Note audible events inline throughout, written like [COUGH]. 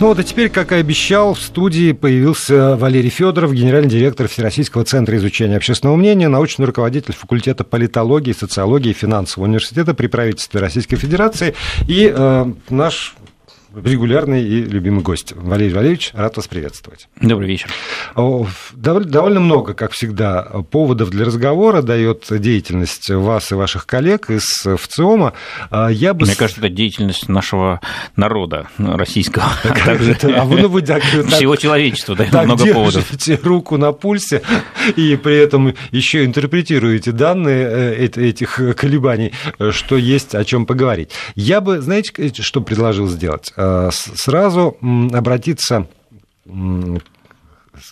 Ну вот, а теперь, как и обещал, в студии появился Валерий Федоров, генеральный директор Всероссийского центра изучения общественного мнения, научный руководитель факультета политологии, социологии и финансового университета при правительстве Российской Федерации. И э, наш регулярный и любимый гость. Валерий Валерьевич, рад вас приветствовать. Добрый вечер. Довольно много, как всегда, поводов для разговора дает деятельность вас и ваших коллег из ВЦИОМа. А я бы... Мне кажется, это деятельность нашего народа российского. [LAUGHS] А вы, ну, вы так, Всего человечества дает много поводов. руку на пульсе [LAUGHS] и при этом еще интерпретируете данные э, этих колебаний, что есть о чем поговорить. Я бы, знаете, что предложил сделать? Э, сразу обратиться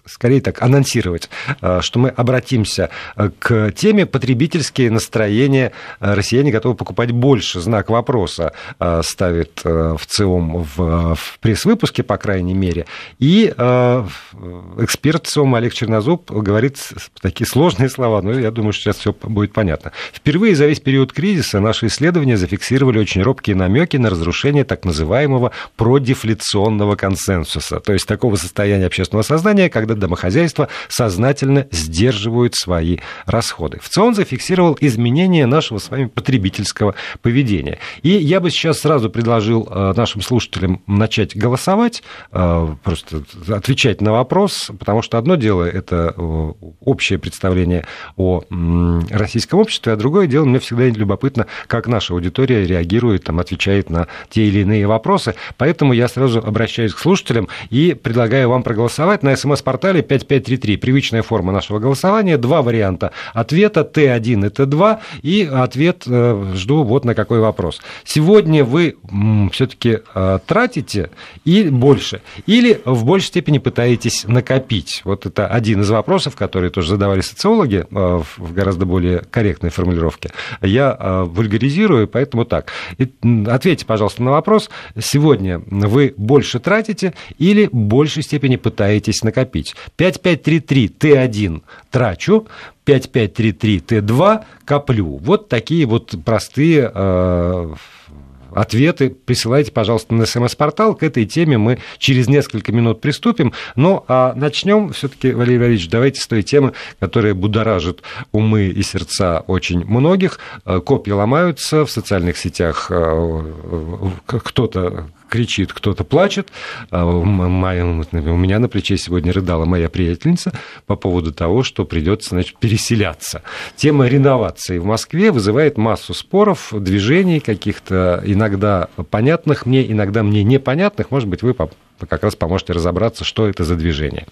скорее так, анонсировать, э, что мы обратимся э, к теме потребительские настроения. Э, россияне готовы покупать больше. Знак вопроса ставит в ЦИОМ в, пресс-выпуске, по крайней мере. И эксперт ЦИОМ Олег Чернозуб говорит такие сложные слова, но я думаю, что сейчас все будет понятно. Впервые за весь период кризиса наши исследования зафиксировали очень робкие намеки на разрушение так называемого продефляционного консенсуса, то есть такого состояния общественного сознания, когда домохозяйства сознательно сдерживают свои расходы. В ЦИОН зафиксировал изменение нашего с вами потребительского поведения. И я бы сейчас сразу предложил э, нашим слушателям начать голосовать, э, просто отвечать на вопрос, потому что одно дело это э, общее представление о российском обществе, а другое дело, мне всегда любопытно, как наша аудитория реагирует, там, отвечает на те или иные вопросы. Поэтому я сразу обращаюсь к слушателям и предлагаю вам проголосовать на смс смс-портале 5533. Привычная форма нашего голосования. Два варианта ответа. Т1 и Т2. И ответ э, жду вот на какой вопрос. Сегодня вы все-таки э, тратите и больше. Или в большей степени пытаетесь накопить. Вот это один из вопросов, которые тоже задавали социологи э, в гораздо более корректной формулировке. Я вульгаризирую, поэтому так. Ответьте, пожалуйста, на вопрос. Сегодня вы больше тратите или в большей степени пытаетесь накопить? Накопить. 5533 Т1 трачу, 5533 Т2 коплю. Вот такие вот простые э, ответы присылайте, пожалуйста, на смс-портал. К этой теме мы через несколько минут приступим. Ну, а начнем все-таки, Валерий Валерьевич, давайте с той темы, которая будоражит умы и сердца очень многих. Э, копья ломаются в социальных сетях. Э, кто-то кричит, кто-то плачет. А у меня на плече сегодня рыдала моя приятельница по поводу того, что придется значит, переселяться. Тема реновации в Москве вызывает массу споров, движений каких-то, иногда понятных мне, иногда мне непонятных. Может быть, вы как раз поможете разобраться, что это за движение.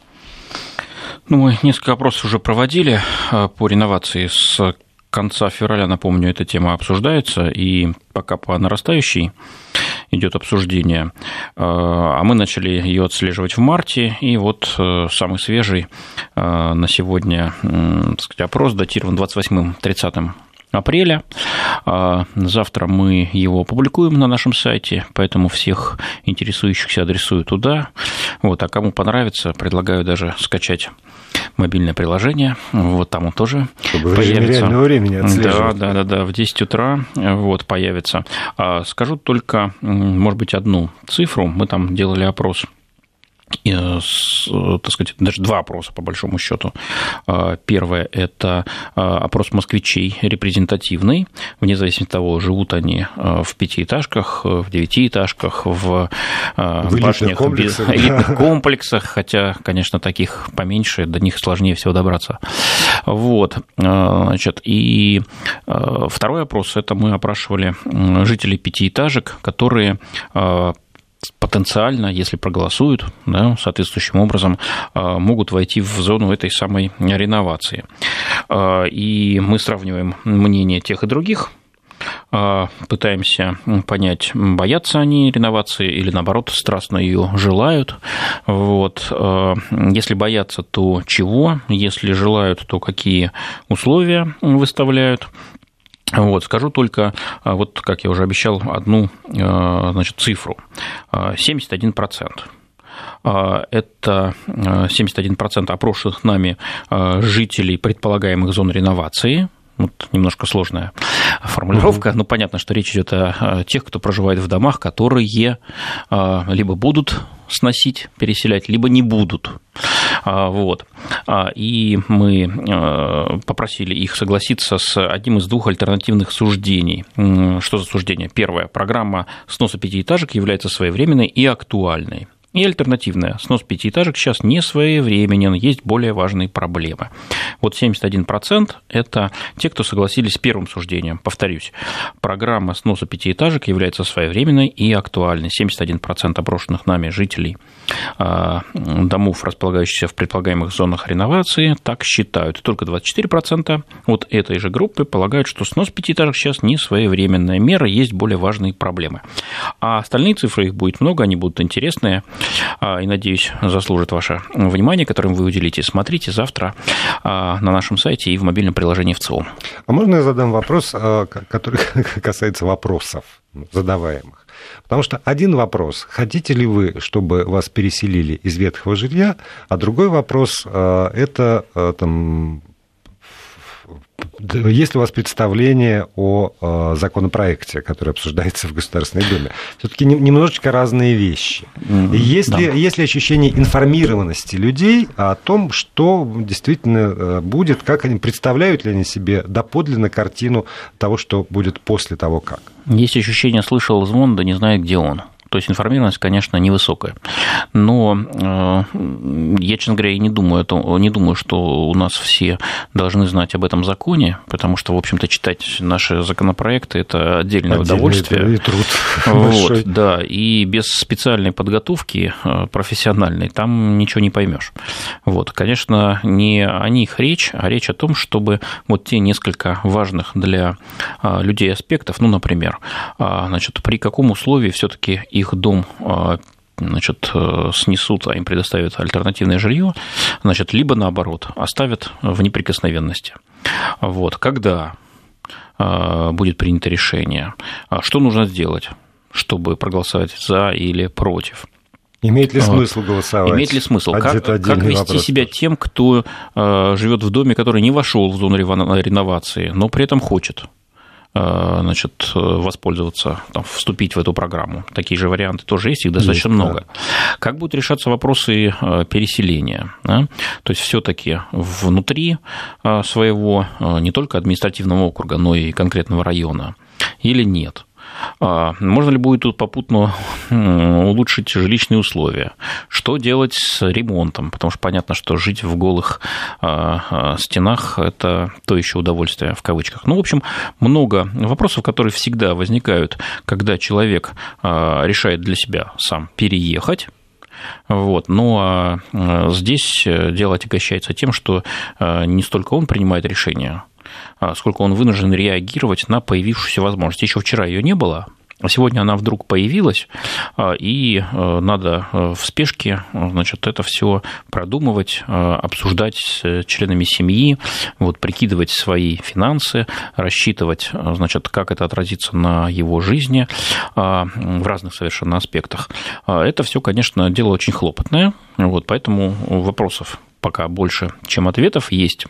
Ну, мы несколько опросов уже проводили а, по реновации с конца февраля, напомню, эта тема обсуждается, и пока по нарастающей идет обсуждение. А, а мы начали ее отслеживать в марте, и вот э, самый свежий э, на сегодня так сказать, опрос датирован 28-30 апреля. А, завтра мы его опубликуем на нашем сайте, поэтому всех интересующихся адресую туда. Вот, а кому понравится, предлагаю даже скачать мобильное приложение. Вот там он тоже Чтобы появится. реального времени отслеживать. Да, да, да, да, в 10 утра вот, появится. А скажу только, может быть, одну цифру. Мы там делали опрос Э, так сказать, даже два опроса, по большому счету. А, первое – это опрос москвичей репрезентативный, вне зависимости от того, живут они в пятиэтажках, в девятиэтажках, в, в башнях, комплексах, элитных комплексах, хотя, конечно, таких поменьше, до них сложнее всего добраться. Вот. Значит, и второй опрос – это мы опрашивали жителей пятиэтажек, которые потенциально, если проголосуют, да, соответствующим образом, а, могут войти в зону этой самой реновации. А, и мы сравниваем мнение тех и других, а, пытаемся понять, боятся они реновации или, наоборот, страстно ее желают. Вот. Если боятся, то чего? Если желают, то какие условия выставляют? Вот, скажу только, а, вот как я уже обещал, одну а, значит, цифру. 71%. А, это 71% опрошенных нами жителей предполагаемых зон реновации – Вот немножко сложная формулировка, но понятно, что речь идет о тех, кто проживает в домах, которые либо будут сносить, переселять, либо не будут. Вот. И мы попросили их согласиться с одним из двух альтернативных суждений. Что за суждение? Первое. Программа сноса пятиэтажек является своевременной и актуальной. И альтернативная. Снос пятиэтажек сейчас не своевременен, есть более важные проблемы. Вот 71% – это те, кто согласились с первым суждением. Повторюсь, программа сноса пятиэтажек является своевременной и актуальной. 71% опрошенных нами жителей а, домов, располагающихся в предполагаемых зонах реновации, так считают. Только 24% от этой же группы полагают, что снос пятиэтажек сейчас не своевременная мера, есть более важные проблемы. А остальные цифры, их будет много, они будут интересные. А, и, надеюсь, заслужит ваше внимание, которым вы уделите. Смотрите завтра а, на нашем сайте и в мобильном приложении в ЦИОМ. А можно я задам вопрос, а, который [LAUGHS] касается вопросов задаваемых? Потому что один вопрос, хотите ли вы, чтобы вас переселили из ветхого жилья, а другой вопрос, это там, есть ли у вас представление о э, законопроекте, который обсуждается в Государственной Думе? Все-таки немножечко разные вещи. Mm-hmm. Есть, да. ли, есть ли ощущение информированности людей о том, что действительно э, будет, как они представляют ли они себе доподлинно картину того, что будет после того, как? Есть ощущение, слышал звон, да не знаю, где он. То есть информированность, конечно, невысокая. Но э, я, честно говоря, не думаю, это, не думаю, что у нас все должны знать об этом законе, потому что, в общем-то, читать наши законопроекты – это отдельное Отдельный удовольствие. И труд вот, да, и без специальной подготовки э, профессиональной там ничего не поймешь. Вот, конечно, не о них речь, а речь о том, чтобы вот те несколько важных для э, людей аспектов, ну, например, значит, при каком условии все-таки их дом а, значит, э, снесут, а им предоставят альтернативное жилье, значит, либо наоборот, оставят в неприкосновенности. Вот. Когда а, будет принято решение, а что нужно сделать, чтобы проголосовать за или против? Имеет ли смысл голосовать? Имеет ли смысл? Как, как вести вопрос. себя тем, кто живет в доме, который не вошел в зону реновации, но при этом хочет значит, воспользоваться, там, вступить в эту программу. Такие же варианты тоже есть, их достаточно есть, много. Да. Как будут решаться вопросы э, переселения? Да? То есть все-таки внутри э, своего не только административного округа, но и конкретного района или нет? А, можно ли будет тут попутно улучшить жилищные условия? Что делать с ремонтом? Потому что понятно, что жить в голых а, а, стенах – это то еще удовольствие в кавычках. Ну, в общем, много вопросов, которые всегда возникают, когда человек решает для себя сам переехать, вот. Ну а здесь дело отягощается тем, что не столько он принимает решения, а, сколько он вынужден реагировать на появившуюся возможность. Еще вчера ее не было, а сегодня она вдруг появилась, а, и э, надо э, в спешке значит, это все продумывать, э, обсуждать с членами семьи, вот, прикидывать свои финансы, рассчитывать, значит, как это отразится на его жизни в разных совершенно аспектах. Это все, конечно, дело очень хлопотное, вот, поэтому вопросов пока больше, чем ответов есть.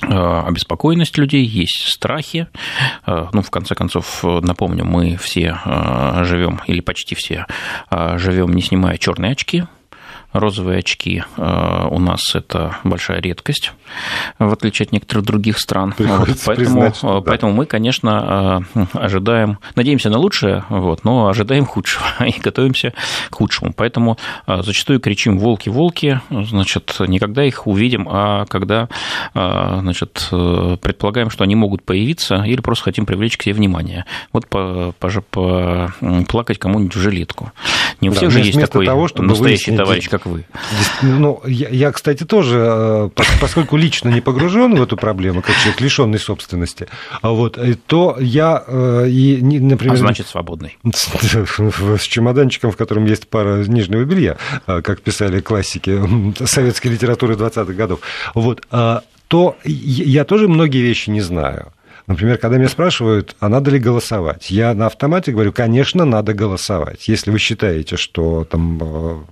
Э, обеспокоенность людей, есть страхи. Э, ну, в конце концов, напомню, мы все э, живем, или почти все живем, не снимая черные очки, розовые очки э, у нас это большая редкость, в отличие от некоторых других стран. Вот, поэтому, признать, что, да. поэтому мы, конечно, э, ожидаем, надеемся на лучшее, вот, но ожидаем худшего [LAUGHS] и готовимся к худшему. Поэтому э, зачастую кричим «волки, волки», значит, не когда их увидим, а когда значит, предполагаем, что они могут появиться или просто хотим привлечь к себе внимание. Вот по, по, по, плакать кому-нибудь в жилетку. Не у всех да, же есть такой того, настоящий товарищ, как вы. Ну, я, я, кстати, тоже, э, поскольку лично не погружен в эту проблему, как человек лишенный собственности, а вот, э, то я э, и, например... А значит, свободный. [LAUGHS] С чемоданчиком, в котором есть пара нижнего белья, как писали классики советской литературы 20-х годов, вот, то я тоже многие вещи не знаю. Например, когда меня спрашивают, а надо ли голосовать, я на автомате говорю, конечно, надо голосовать. Если вы считаете, что там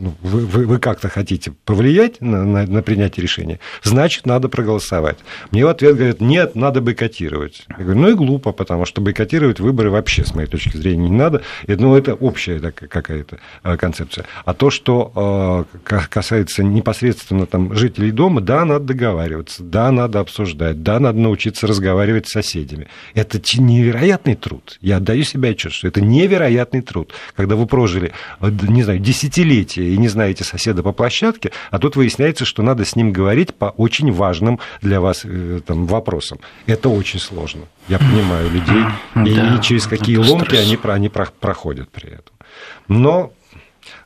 ну, вы, вы, вы как-то хотите повлиять на, на, на принятие решения, значит, надо проголосовать. Мне в ответ говорят, нет, надо бойкотировать. Я говорю, ну и глупо, потому что бойкотировать выборы вообще, с моей точки зрения, не надо. Ну, это общая какая-то э, концепция. А то, что э, касается непосредственно там, жителей дома, да, надо договариваться, да, надо обсуждать, да, надо научиться разговаривать с соседями. Это невероятный труд. Я отдаю себе отчет, что это невероятный труд. Когда вы прожили, не знаю, десятилетия и не знаете соседа по площадке, а тут выясняется, что надо с ним говорить по очень важным для вас э, там, вопросам. Это очень сложно. Я понимаю людей, да, и через какие ломки они, они проходят при этом. Но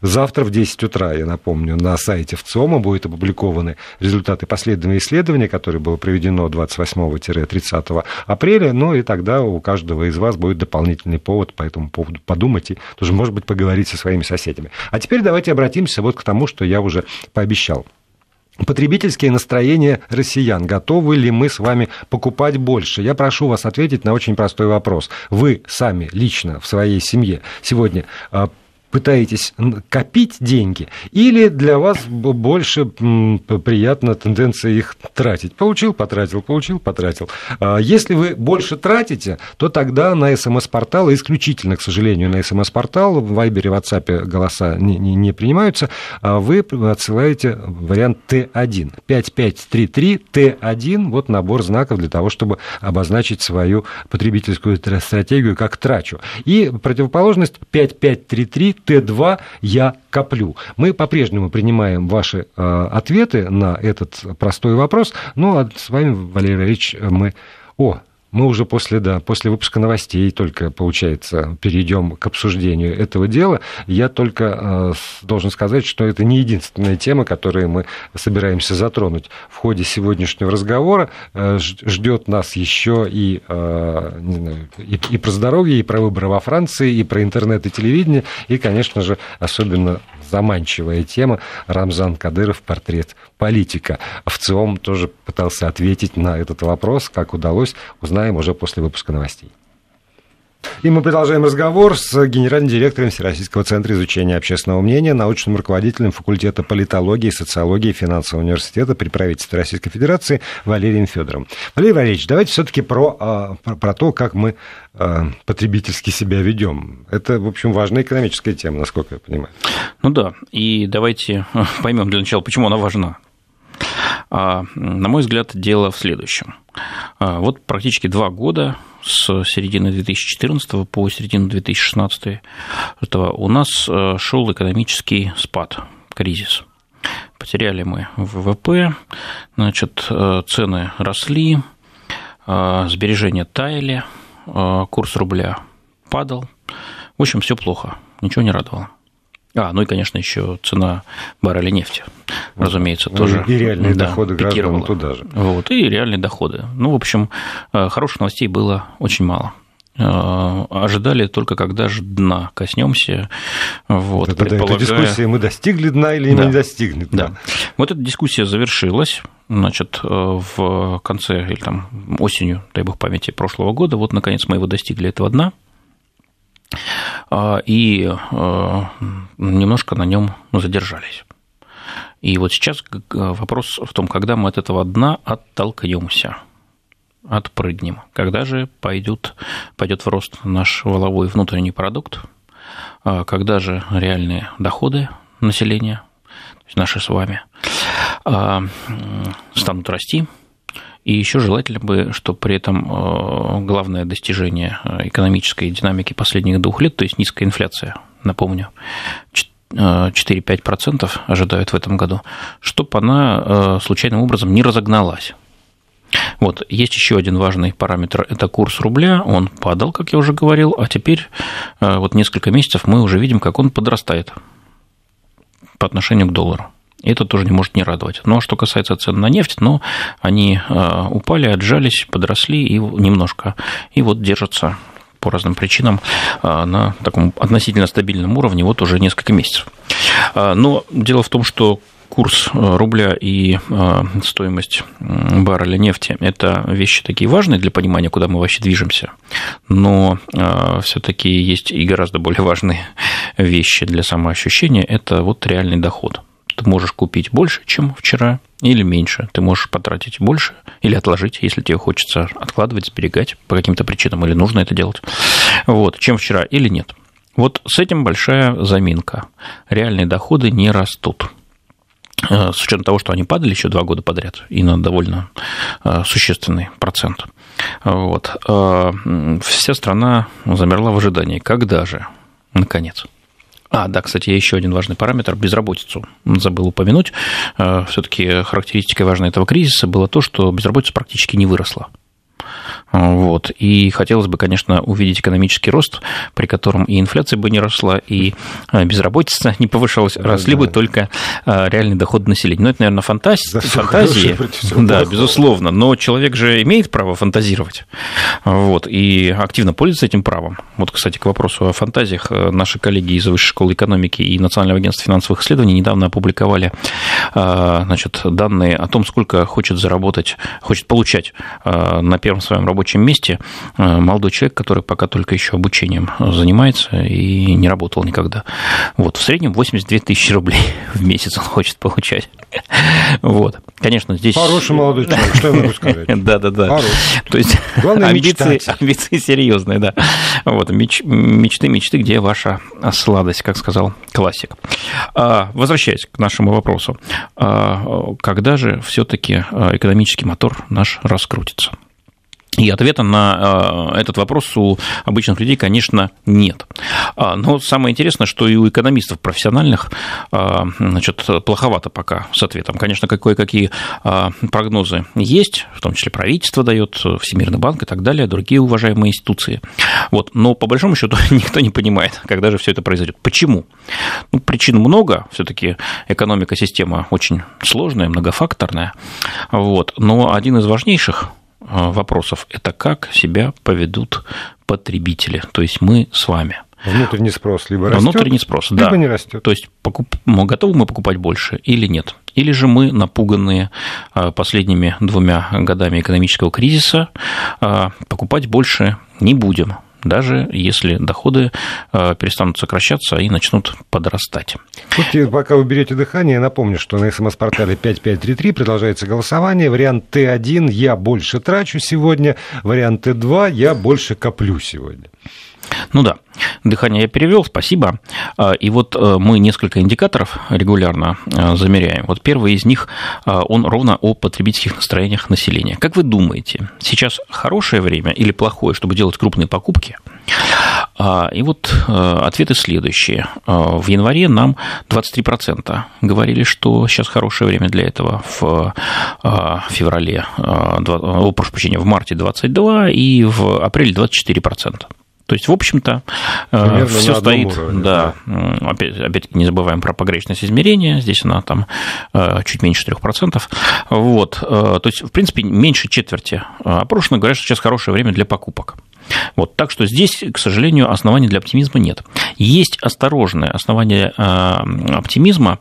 Завтра в 10 утра, я напомню, на сайте ВЦИОМа будут опубликованы результаты последнего исследования, которое было проведено 28-30 апреля. Ну и тогда у каждого из вас будет дополнительный повод по этому поводу подумать и тоже, может быть, поговорить со своими соседями. А теперь давайте обратимся вот к тому, что я уже пообещал. Потребительские настроения россиян. Готовы ли мы с вами покупать больше? Я прошу вас ответить на очень простой вопрос. Вы сами лично в своей семье сегодня а, пытаетесь копить деньги, или для вас больше приятна тенденция их тратить? Получил, потратил, получил, потратил. А если вы больше тратите, то тогда на смс-портал, исключительно, к сожалению, на смс-портал, в Вайбере, Ватсапе голоса не, не, не принимаются, а вы отсылаете вариант Т1. 5533 Т1, вот набор знаков для того, чтобы обозначить свою потребительскую стратегию как трачу. И противоположность 5533 Т2 я коплю. Мы по-прежнему принимаем ваши э, ответы на этот простой вопрос. Ну, а с вами, Валерий Валерьевич, мы... О, мы уже после, да, после выпуска новостей только, получается, перейдем к обсуждению этого дела. Я только э, должен сказать, что это не единственная тема, которую мы собираемся затронуть в ходе сегодняшнего разговора. Э, ждет нас еще и, э, не знаю, и, и про здоровье, и про выборы во Франции, и про интернет и телевидение, и, конечно же, особенно заманчивая тема. Рамзан Кадыров «Портрет политика». В ЦИОМ тоже пытался ответить на этот вопрос. Как удалось, узнаем уже после выпуска новостей. И мы продолжаем разговор с генеральным директором Всероссийского центра изучения общественного мнения, научным руководителем факультета политологии, социологии финансового университета при правительстве Российской Федерации Валерием Федоровым. Валерий Валерьевич, давайте все-таки про, а, про, про то, как мы а, потребительски себя ведем. Это, в общем, важная экономическая тема, насколько я понимаю. Ну да, и давайте поймем для начала, почему она важна. А, на мой взгляд, дело в следующем. Вот практически два года с середины 2014 по середину 2016 этого у нас э, шел экономический спад, кризис. Потеряли мы ВВП, значит, э, цены росли, э, сбережения таяли, курс рубля падал. В общем, все плохо, ничего не радовало. А, ну и, конечно, еще цена барреля нефти, разумеется, ну, тоже. И реальные да, доходы граждан туда же. Вот, и реальные доходы. Ну, в общем, э, хороших новостей было очень мало э, ожидали только когда же дна коснемся. Вот, это, предполагая... это дискуссия, мы достигли дна или да. не достигли дна. Да. Вот эта дискуссия завершилась, значит, э, в конце или там осенью, дай бог памяти, прошлого года. Вот, наконец, мы его достигли этого дна. А, и а, немножко на нем задержались. И вот сейчас вопрос в том, когда мы от этого дна оттолкнемся, отпрыгнем, когда же пойдет, пойдет в рост наш воловой внутренний продукт, а, когда же реальные доходы населения, то есть наши с вами, станут расти, и еще желательно бы, чтобы при этом э, главное достижение э, экономической динамики последних двух лет, то есть низкая инфляция, напомню, 4-5% э, ожидают в этом году, чтобы она случайным образом не разогналась. Вот, есть еще один важный параметр, это курс рубля, он падал, как я уже говорил, а теперь вот несколько месяцев мы уже видим, как он подрастает по отношению к доллару. Это тоже не может не радовать. Но что касается цен на нефть, ну, они а, упали, отжались, подросли и немножко, и вот держатся по разным причинам а, на таком относительно стабильном уровне вот уже несколько месяцев. А, но дело в том, что курс э, рубля и э, стоимость барреля нефти – это вещи такие важные для понимания, куда мы вообще движемся, но э, все-таки есть и гораздо более важные [LAUGHS] вещи для самоощущения – это вот реальный доход. Ты можешь купить больше, чем вчера, или меньше. Ты можешь потратить больше или отложить, если тебе хочется откладывать, сберегать по каким-то причинам, или нужно это делать, вот, чем вчера или нет. Вот с этим большая заминка. Реальные доходы не растут. Э, с учетом того, что они падали еще два года подряд, и на довольно э, существенный процент. Вот. Э, вся страна замерла в ожидании. Когда же, наконец? А, да, кстати, еще один важный параметр – безработицу. Забыл упомянуть. Все-таки характеристикой важной этого кризиса было то, что безработица практически не выросла. Вот. И хотелось бы, конечно, увидеть экономический рост, при котором и инфляция бы не росла, и а, безработица не повышалась, росли да. бы только а, реальный доход населения. Ну, это, наверное, фантазия, да, фантазии. Да, плохого. безусловно. Но человек же имеет право фантазировать. Вот. И активно пользуется этим правом. Вот, кстати, к вопросу о фантазиях. Наши коллеги из Высшей школы экономики и Национального агентства финансовых исследований недавно опубликовали значит, данные о том, сколько хочет заработать, хочет получать на первом своем рабочем рабочем месте э, молодой человек, который пока только еще обучением занимается и не работал никогда. Вот, в среднем 82 тысячи рублей [LAUGHS] в месяц он хочет получать. Вот. Конечно, здесь... Хороший молодой человек, что я могу сказать? Да, да, да. То есть амбиции, амбиции серьезные, да. Вот, меч, мечты, мечты, где ваша сладость, как сказал классик. А, возвращаясь к нашему вопросу, а, когда же все-таки экономический мотор наш раскрутится? И ответа на э, этот вопрос у обычных людей, конечно, нет. А, но самое интересное, что и у экономистов профессиональных а, значит, плоховато пока с ответом. Конечно, кое-какие а, прогнозы есть, в том числе правительство дает, Всемирный банк и так далее, другие уважаемые институции. Вот. Но по большому счету [LAUGHS] никто не понимает, когда же все это произойдет. Почему? Ну, причин много, все-таки экономика система очень сложная, многофакторная. Вот. Но один из важнейших вопросов – это как себя поведут потребители, то есть мы с вами. Внутренний спрос либо растет, Внутренний спрос, либо да. не растет. То есть покуп... готовы мы покупать больше или нет? Или же мы, напуганные э, последними двумя годами экономического кризиса, э, покупать больше не будем, даже если доходы э, перестанут сокращаться и начнут подрастать. Тут, пока вы берете дыхание, я напомню, что на смс-портале 5533 продолжается голосование. Вариант Т1 «Я больше трачу сегодня», вариант Т2 «Я больше коплю сегодня». Ну да, дыхание я перевел, спасибо. А, и вот э, мы несколько индикаторов регулярно э, замеряем. Вот первый из них, э, он ровно о потребительских настроениях населения. Как вы думаете, сейчас хорошее время или плохое, чтобы делать крупные покупки? А, и вот ответы следующие. В январе нам 23% говорили, что сейчас хорошее время для этого. В феврале, о, прошу прощения, в марте 22% и в апреле 24%. То есть, в общем-то, э, все стоит, уровне, да, да. Опять, опять не забываем про погрешность измерения, здесь она там э, чуть меньше 3%. Вот, э, то есть, в принципе, меньше четверти опрошенных говорят, что сейчас хорошее время для покупок. Вот, так что здесь, к сожалению, оснований для оптимизма нет. Есть осторожное основание оптимизма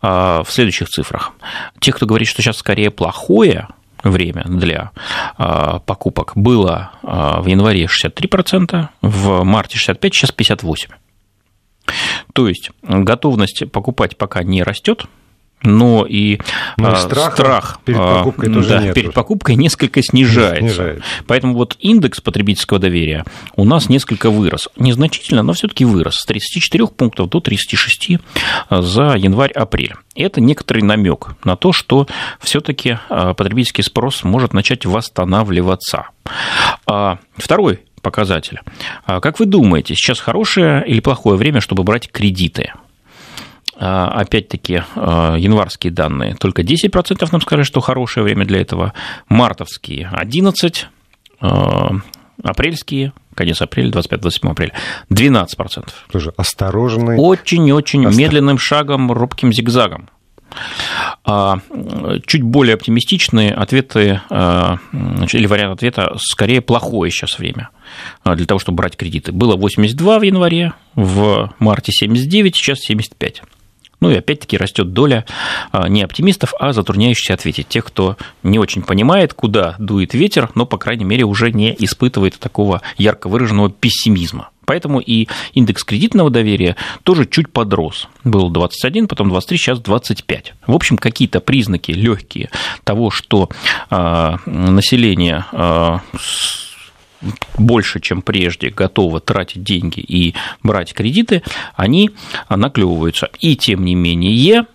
в следующих цифрах. Те, кто говорит, что сейчас скорее плохое, время для а, покупок было а, в январе 63%, в марте 65%, сейчас 58%. То есть готовность покупать пока не растет, но и, но и страх, страх перед покупкой, тоже да, перед покупкой несколько снижается. снижается. Поэтому вот индекс потребительского доверия у нас несколько вырос. Незначительно, но все-таки вырос с 34 пунктов до 36 за январь-апрель. Это некоторый намек на то, что все-таки потребительский спрос может начать восстанавливаться. Второй показатель. Как вы думаете, сейчас хорошее или плохое время, чтобы брать кредиты? А, опять-таки, а, январские данные, только 10% нам сказали, что хорошее время для этого, мартовские 11%, а, апрельские, конец апреля, 25-27 апреля, 12%. Тоже осторожный. Очень-очень Остав... медленным шагом, робким зигзагом. Чуть более оптимистичные ответы или вариант ответа скорее плохое сейчас время для того, чтобы брать кредиты. Было 82 в январе, в марте 79, сейчас 75. Ну и опять-таки растет доля а, не оптимистов, а затрудняющихся ответить. Тех, кто не очень понимает, куда дует ветер, но, по крайней мере, уже не испытывает такого ярко выраженного пессимизма. Поэтому и индекс кредитного доверия тоже чуть подрос. Был 21, потом 23, сейчас 25. В общем, какие-то признаки легкие того, что э, население э, больше, чем прежде, готово тратить деньги и брать кредиты, они наклевываются. И тем не менее,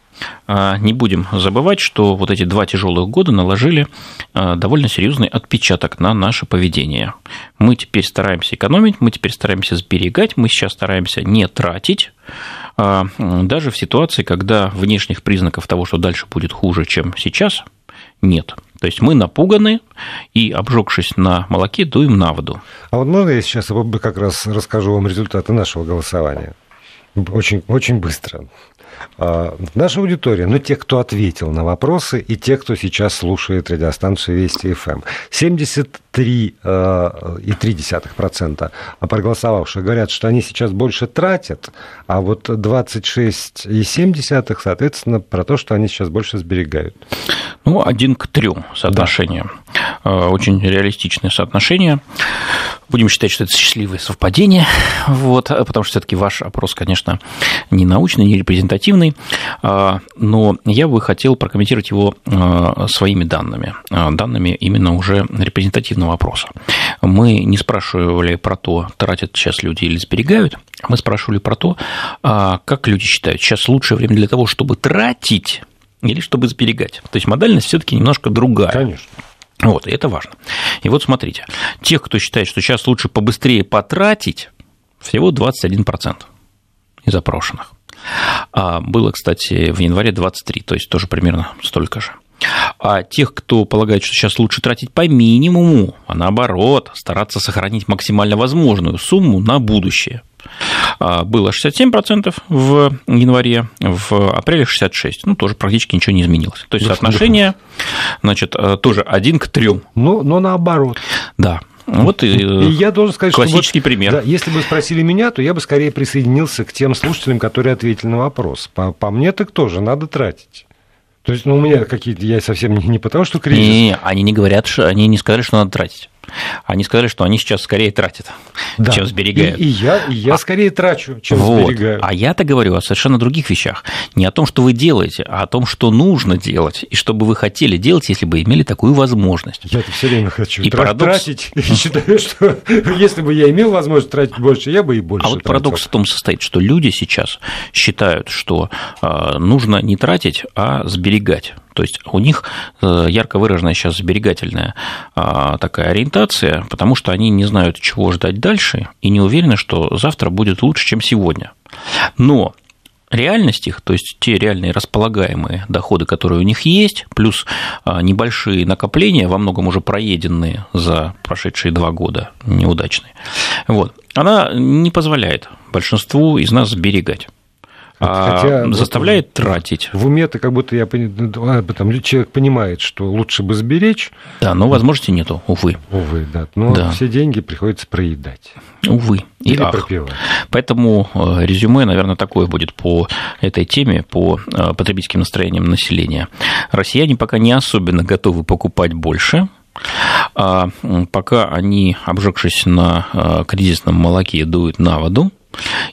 а, не будем забывать, что вот эти два тяжелых года наложили а, довольно серьезный отпечаток на наше поведение. Мы теперь стараемся экономить, мы теперь стараемся сберегать, мы сейчас стараемся не тратить, а, даже в ситуации, когда внешних признаков того, что дальше будет хуже, чем сейчас, нет. То есть мы напуганы и, обжегшись на молоке, дуем на воду. А вот можно я сейчас как раз расскажу вам результаты нашего голосования? Очень, очень быстро. А, наша аудитория, ну, те, кто ответил на вопросы, и те, кто сейчас слушает радиостанцию Вести ФМ. 73,3% проголосовавших говорят, что они сейчас больше тратят, а вот 26,7% соответственно про то, что они сейчас больше сберегают. Ну, один к трем соотношение. Да. Очень реалистичное соотношение. Будем считать, что это счастливое совпадение, вот, потому что все-таки ваш опрос, конечно, не научный, не репрезентативный, а, но я бы хотел прокомментировать его а, своими данными, а, данными именно уже репрезентативного опроса. Мы не спрашивали про то, тратят сейчас люди или сберегают, мы спрашивали про то, как люди считают, сейчас лучшее время для того, чтобы тратить или чтобы сберегать. То есть модальность все-таки немножко другая. Конечно. Вот, и это важно. И вот смотрите, тех, кто считает, что сейчас лучше побыстрее потратить, всего 21% из опрошенных. А было, кстати, в январе 23, то есть тоже примерно столько же. А тех, кто полагает, что сейчас лучше тратить по минимуму, а наоборот, стараться сохранить максимально возможную сумму на будущее. А, было 67% в январе, в апреле 66%. Ну, тоже практически ничего не изменилось. То есть соотношение, значит, э, тоже один к трем. Но, но наоборот. Да. Вот и, и я должен сказать, классический что вот, пример. Да, если бы спросили меня, то я бы скорее присоединился к тем слушателям, которые ответили на вопрос. По, по мне так тоже надо тратить. То есть, ну, у меня какие-то, я совсем не, не потому, что кризис. Не, не, они не говорят, что они не сказали, что надо тратить. Они сказали, что они сейчас скорее тратят, да. чем сберегают. И, и я, и я а, скорее трачу, чем вот. сберегаю. А я-то говорю о совершенно других вещах. Не о том, что вы делаете, а о том, что нужно делать, и что бы вы хотели делать, если бы имели такую возможность. Я это все время хочу. И Тра- парадокс... Тратить. [LAUGHS] Я считаю, что [LAUGHS] если бы я имел возможность тратить больше, я бы и больше А вот парадокс в том состоит, что люди сейчас считают, что а, нужно не тратить, а сберегать. То есть у них э, ярко выраженная сейчас сберегательная а, такая ориентация, потому что они не знают, чего ждать дальше, и не уверены, что завтра будет лучше, чем сегодня. Но реальность их, то есть те реальные располагаемые доходы, которые у них есть, плюс а, небольшие накопления, во многом уже проеденные за прошедшие два года, неудачные, вот, она не позволяет большинству из нас сберегать. А, Хотя, заставляет вот, тратить. В уме-то как будто я понимаю, там человек понимает, что лучше бы сберечь. Да, но возможности нету, увы. Увы, да. Но да. все деньги приходится проедать. Увы. И Или ах. пропивать. Поэтому э, резюме, наверное, такое будет по этой теме, по э, потребительским настроениям населения. Россияне пока не особенно готовы покупать больше, а пока они, обжегшись на э, кризисном молоке, дуют на воду,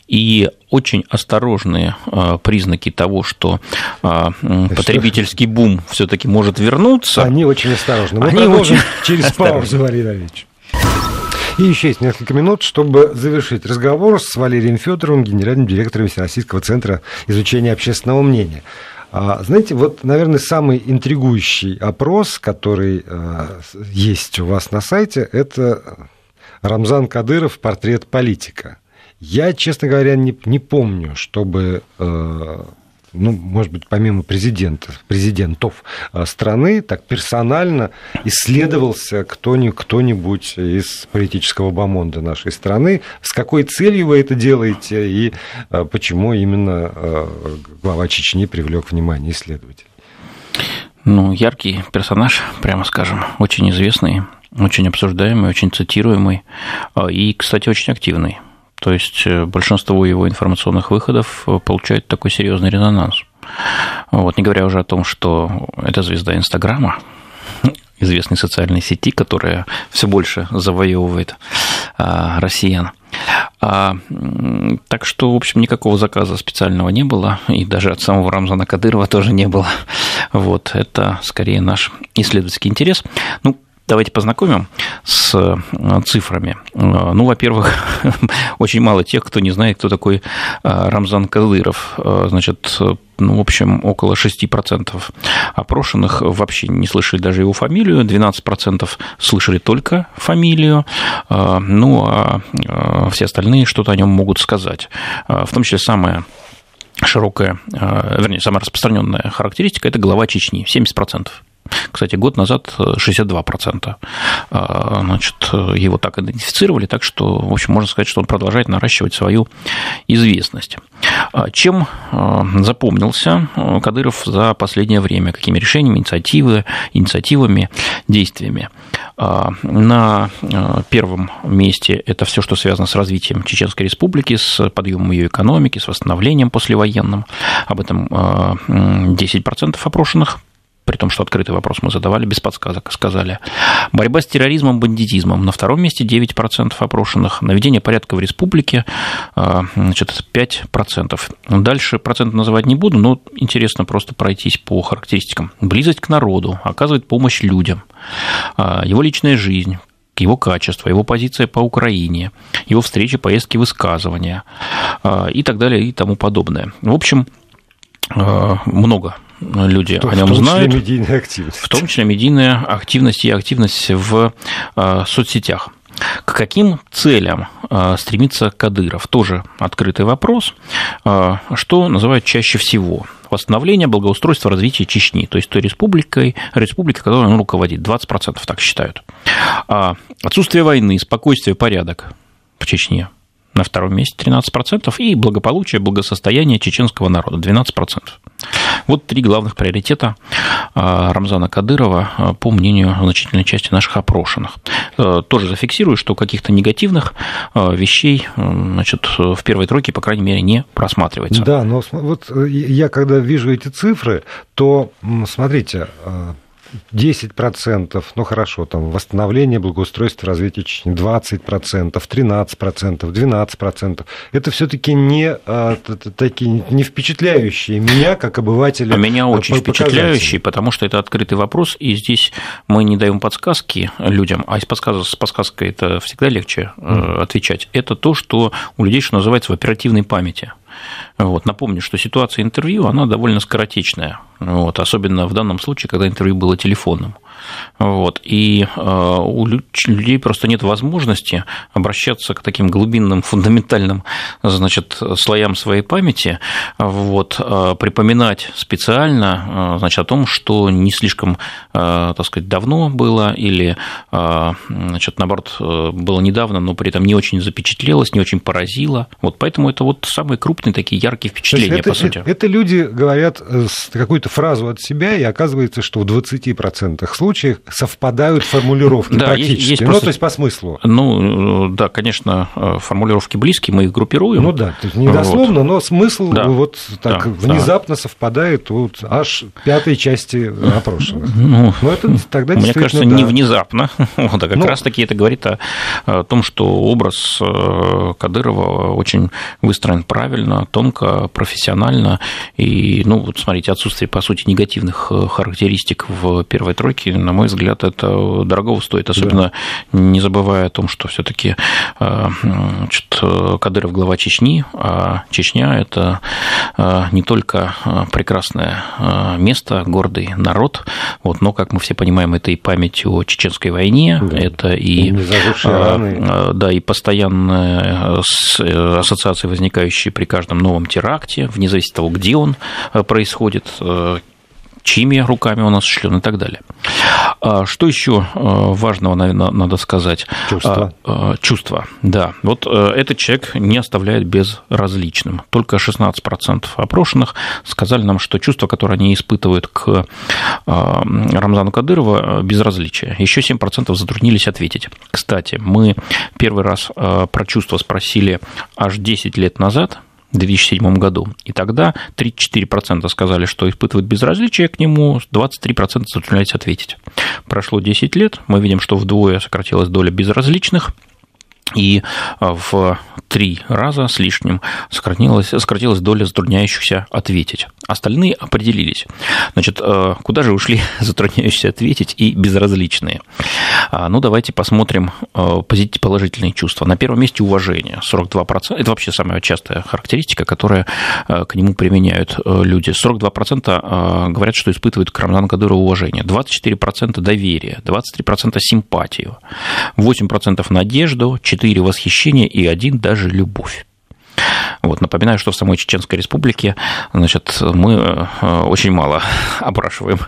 и очень осторожные а, признаки того, что а, потребительский бум все-таки может вернуться. Они очень осторожны. Мы Они очень [LAUGHS] через паузу, Валерий Валерьевич. И еще есть несколько минут, чтобы завершить разговор с Валерием Федоровым, генеральным директором Всероссийского центра изучения общественного мнения. А, знаете, вот, наверное, самый интригующий опрос, который есть у вас на сайте, это Рамзан Кадыров «Портрет политика». Я, честно говоря, не, не помню, чтобы, э, ну, может быть, помимо президентов, президентов э, страны, так персонально исследовался кто-нибудь из политического бомонда нашей страны. С какой целью вы это делаете и э, почему именно э, глава Чечни привлек внимание исследователей? Ну, яркий персонаж, прямо скажем, очень известный, очень обсуждаемый, очень цитируемый и, кстати, очень активный. То есть большинство его информационных выходов получает такой серьезный резонанс. Вот, не говоря уже о том, что это звезда Инстаграма, [LAUGHS] известной социальной сети, которая все больше завоевывает а, россиян. А, так что, в общем, никакого заказа специального не было, и даже от самого Рамзана Кадырова тоже не было. [LAUGHS] Вот, это скорее наш исследовательский интерес. Ну, Давайте познакомим с э, цифрами. Э, ну, во-первых, [LAUGHS] очень мало тех, кто не знает, кто такой э, Рамзан Кадыров. Значит, ну, в общем, около 6% опрошенных вообще не слышали даже его фамилию, 12% слышали только фамилию, ну, а все остальные что-то о нем могут сказать. В том числе самая широкая, вернее, самая распространенная характеристика – это глава Чечни, 70%. Кстати, год назад 62% а, значит, его так идентифицировали, так что, в общем, можно сказать, что он продолжает наращивать свою известность. А, чем а, запомнился Кадыров за последнее время? Какими решениями, инициативы, инициативами, действиями? На первом месте это все, что связано с развитием Чеченской Республики, с подъемом ее экономики, с восстановлением послевоенным. Об этом 10% опрошенных при том, что открытый вопрос мы задавали, без подсказок сказали. Борьба с терроризмом, бандитизмом. На втором месте 9% опрошенных. Наведение порядка в республике а, значит, 5%. Дальше процент называть не буду, но интересно просто пройтись по характеристикам. Близость к народу, оказывает помощь людям, а, его личная жизнь, его качество, его позиция по Украине, его встречи, поездки, высказывания а, и так далее и тому подобное. В общем, много люди То, о нем знают. В том числе медийная активность. В том числе медийная активность и активность в а, соцсетях. К каким целям а, стремится Кадыров? Тоже открытый вопрос. А, что называют чаще всего? Восстановление благоустройства развития Чечни, то есть той республикой, республикой, которой он руководит. 20% так считают. Отсутствие войны, спокойствие, порядок в Чечне на втором месте 13%, и благополучие, благосостояние чеченского народа 12%. Вот три главных приоритета а, Рамзана Кадырова, а, по мнению значительной части наших опрошенных. Э, тоже зафиксирую, что каких-то негативных а, вещей значит, в первой тройке, по крайней мере, не просматривается. Да, но вот э, я когда вижу эти цифры, то смотрите, 10%, ну хорошо, там восстановление, благоустройство, развитие Чечни, 20%, 13%, 12%. Это все-таки не, а, такие, не впечатляющие меня, как обывателя. А меня очень впечатляющие, потому что это открытый вопрос, и здесь мы не даем подсказки людям, а с подсказкой, с подсказкой это всегда легче mm. отвечать. Это то, что у людей, что называется, в оперативной памяти. Вот. Напомню, что ситуация интервью, она довольно скоротечная, вот. особенно в данном случае, когда интервью было телефонным. Вот. И э, у людей просто нет возможности обращаться к таким глубинным, фундаментальным значит, слоям своей памяти, вот, э, припоминать специально э, значит, о том, что не слишком так сказать, давно было или значит, наоборот было недавно, но при этом не очень запечатлелось, не очень поразило. Вот поэтому это вот самые крупные такие яркие впечатления, это, по сути. Это, это люди говорят какую-то фразу от себя, и оказывается, что в 20% случаев совпадают формулировки [LAUGHS] да, практически. Есть, есть ну, просто... то есть по смыслу. Ну, да, конечно, формулировки близкие, мы их группируем. Ну да, то есть не дословно, вот. но смысл да. вот так да, внезапно да. совпадает вот аж пятой части опрошенных. [LAUGHS] Ну, но это тогда Мне кажется, да. не внезапно. [LAUGHS] Вот, а как ну, раз таки это говорит о, о том, что образ э, Кадырова очень выстроен правильно, тонко, профессионально. И, ну, вот смотрите, отсутствие, по сути, негативных э, характеристик в первой тройке на мой взгляд, это дорого стоит, особенно да. не забывая о том, что все-таки э, Кадыров глава Чечни, а Чечня это э, не только э, прекрасное место, гордый народ, вот, но, как мы все понимаем, это и память о чеченской войне, да. это и, да, и постоянная ассоциация, возникающая при каждом новом теракте, вне зависимости от того, где он происходит, чьими руками он осуществлен и так далее. А что еще важного, наверное, надо сказать? Чувство. Чувство, да. Вот этот человек не оставляет безразличным. Только 16% опрошенных сказали нам, что чувство, которое они испытывают к Рамзану Кадырова, безразличие. Еще 7% затруднились ответить. Кстати, мы первый раз про чувство спросили аж 10 лет назад, в 2007 году. И тогда 34% сказали, что испытывают безразличие к нему, 23% затруднялись ответить. Прошло 10 лет, мы видим, что вдвое сократилась доля безразличных, и в три раза с лишним сократилась, сократилась доля затрудняющихся ответить. Остальные определились. Значит, э, куда же ушли [LAUGHS] затрудняющиеся ответить и безразличные? А, ну, давайте посмотрим положительные чувства. На первом месте уважение, 42%. Это вообще самая частая характеристика, которая к нему применяют люди. 42% говорят, что испытывают к Рамзану Кадырову уважение, 24% доверие, 23% симпатию, 8% надежду, 4% восхищение и 1% даже любовь. Вот, напоминаю, что в самой Чеченской Республике значит, мы э, очень мало [LAUGHS] опрашиваем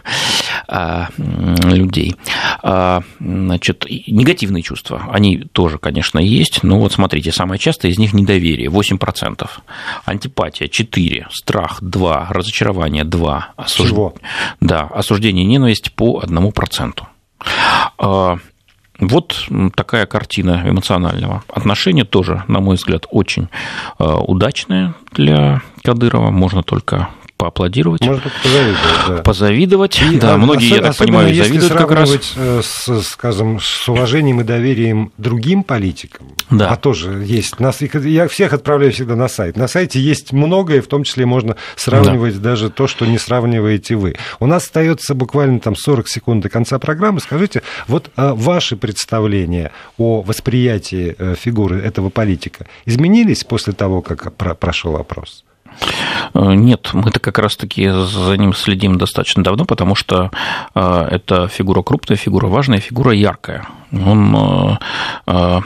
а, людей. А, значит, негативные чувства, они тоже, конечно, есть, но вот смотрите, самое частое из них недоверие, 8%, антипатия 4%, страх 2%, разочарование 2%, осуж... Да, осуждение ненависть по 1%. Вот такая картина эмоционального отношения тоже, на мой взгляд, очень э, удачная для Кадырова. Можно только поаплодировать. Можно только позавидовать, да. Позавидовать, и, да, а, многие, я так понимаю, завидуют как раз. Э, с, скажем, с уважением и доверием другим политикам, да. а тоже есть, нас, я всех отправляю всегда на сайт. На сайте есть многое, в том числе можно сравнивать да. даже то, что не сравниваете вы. У нас остается буквально там 40 секунд до конца программы. Скажите, вот а, ваши представления о восприятии э, фигуры этого политика изменились после того, как прошел опрос? Э, нет, мы-то как раз-таки за ним следим достаточно давно, потому что э, это фигура крупная, фигура важная, фигура яркая. Он э,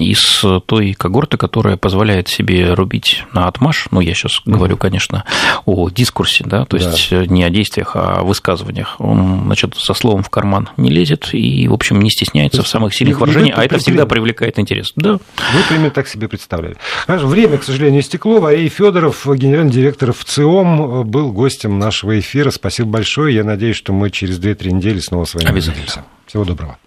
из той когорты, которая позволяет себе рубить на отмаш, ну, я сейчас говорю, конечно, о дискурсе, да, то есть да. не о действиях, а о высказываниях. Он, значит, со словом в карман не лезет и, в общем, не стесняется в самых сильных выражениях, а это всегда привлекает интерес. Да. Вы примерно так себе представляли. Время, к сожалению, истекло. Варей Федоров, генеральный директор ВЦИОМ, был гостем нашего эфира. Спасибо большое. Я надеюсь, что мы через 2-3 недели снова с вами Обязательно. Всего доброго.